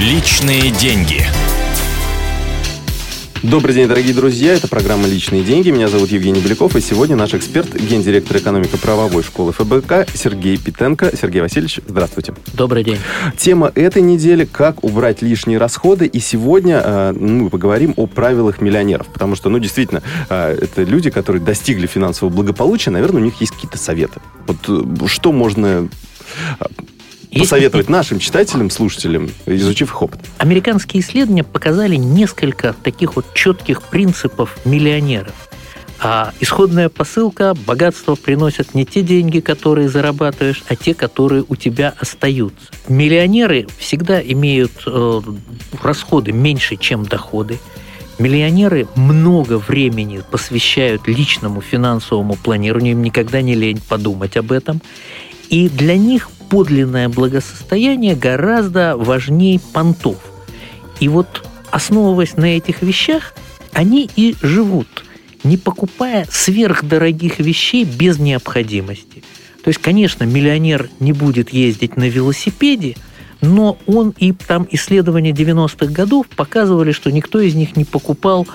Личные деньги. Добрый день, дорогие друзья. Это программа «Личные деньги». Меня зовут Евгений Беляков. И сегодня наш эксперт, гендиректор экономико-правовой школы ФБК Сергей Питенко. Сергей Васильевич, здравствуйте. Добрый день. Тема этой недели – как убрать лишние расходы. И сегодня э, мы поговорим о правилах миллионеров. Потому что, ну, действительно, э, это люди, которые достигли финансового благополучия. Наверное, у них есть какие-то советы. Вот э, что можно посоветовать нашим читателям, слушателям, изучив их опыт? Американские исследования показали несколько таких вот четких принципов миллионеров. А исходная посылка – богатство приносят не те деньги, которые зарабатываешь, а те, которые у тебя остаются. Миллионеры всегда имеют э, расходы меньше, чем доходы. Миллионеры много времени посвящают личному финансовому планированию, им никогда не лень подумать об этом. И для них подлинное благосостояние гораздо важнее понтов. И вот основываясь на этих вещах, они и живут, не покупая сверхдорогих вещей без необходимости. То есть, конечно, миллионер не будет ездить на велосипеде, но он и там исследования 90-х годов показывали, что никто из них не покупал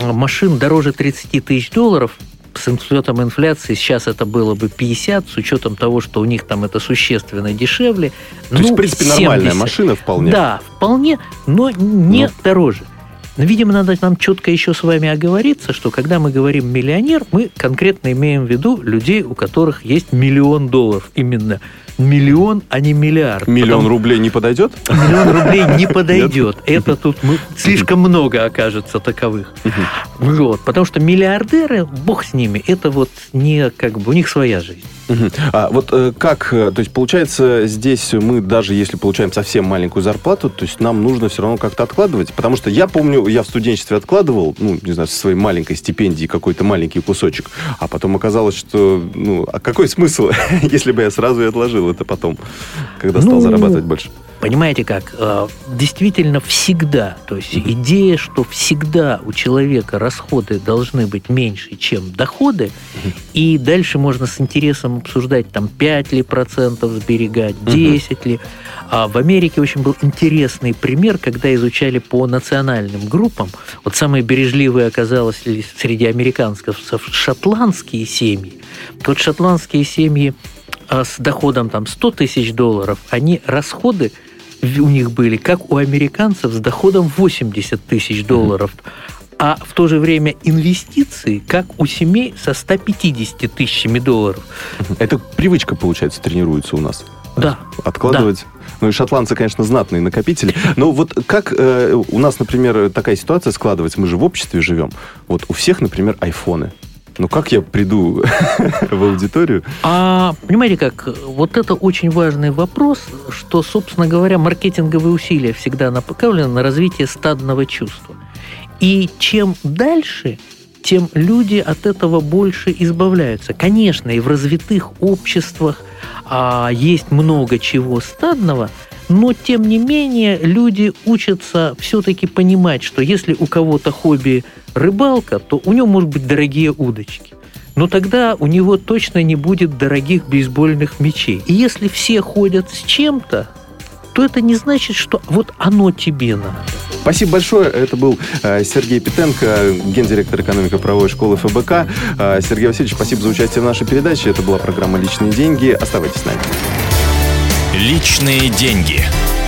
машин дороже 30 тысяч долларов, с учетом инфляции сейчас это было бы 50, с учетом того, что у них там это существенно дешевле. То ну, есть, в принципе, 70. нормальная машина вполне. Да, вполне, но не ну. дороже. Но, видимо, надо нам четко еще с вами оговориться, что когда мы говорим миллионер, мы конкретно имеем в виду людей, у которых есть миллион долларов. Именно миллион, а не миллиард. Миллион Потому... рублей не подойдет? Миллион рублей не подойдет. Это тут слишком много окажется таковых. Вот, потому что миллиардеры, бог с ними, это вот не как бы у них своя жизнь. А вот э, как, э, то есть получается здесь мы даже если получаем совсем маленькую зарплату, то есть нам нужно все равно как-то откладывать, потому что я помню, я в студенчестве откладывал, ну не знаю, со своей маленькой стипендии какой-то маленький кусочек, а потом оказалось, что ну а какой смысл, если бы я сразу и отложил это потом, когда стал ну, зарабатывать больше? Понимаете как? Э, действительно всегда, то есть идея, что всегда у человека расходы должны быть меньше, чем доходы, и дальше можно с интересом обсуждать, там 5 ли процентов сберегать, 10 mm-hmm. ли. А в Америке очень был интересный пример, когда изучали по национальным группам. Вот самые бережливые оказалось среди американцев шотландские семьи. Вот шотландские семьи с доходом там 100 тысяч долларов, они расходы у них были, как у американцев, с доходом 80 тысяч долларов. А в то же время инвестиции, как у семей со 150 тысячами долларов. Это привычка, получается, тренируется у нас. Да. Откладывать. Да. Ну и шотландцы, конечно, знатные накопители. Но вот как э, у нас, например, такая ситуация складывается, мы же в обществе живем. Вот у всех, например, айфоны. Ну как я приду в аудиторию? А понимаете как, вот это очень важный вопрос, что, собственно говоря, маркетинговые усилия всегда направлены на развитие стадного чувства. И чем дальше, тем люди от этого больше избавляются. Конечно, и в развитых обществах а, есть много чего стадного, но тем не менее люди учатся все-таки понимать, что если у кого-то хобби рыбалка, то у него может быть дорогие удочки. Но тогда у него точно не будет дорогих бейсбольных мечей. И если все ходят с чем-то, то это не значит, что вот оно тебе надо. Спасибо большое. Это был э, Сергей Питенко, гендиректор экономико-правовой школы ФБК. Э, Сергей Васильевич, спасибо за участие в нашей передаче. Это была программа «Личные деньги». Оставайтесь с нами. «Личные деньги».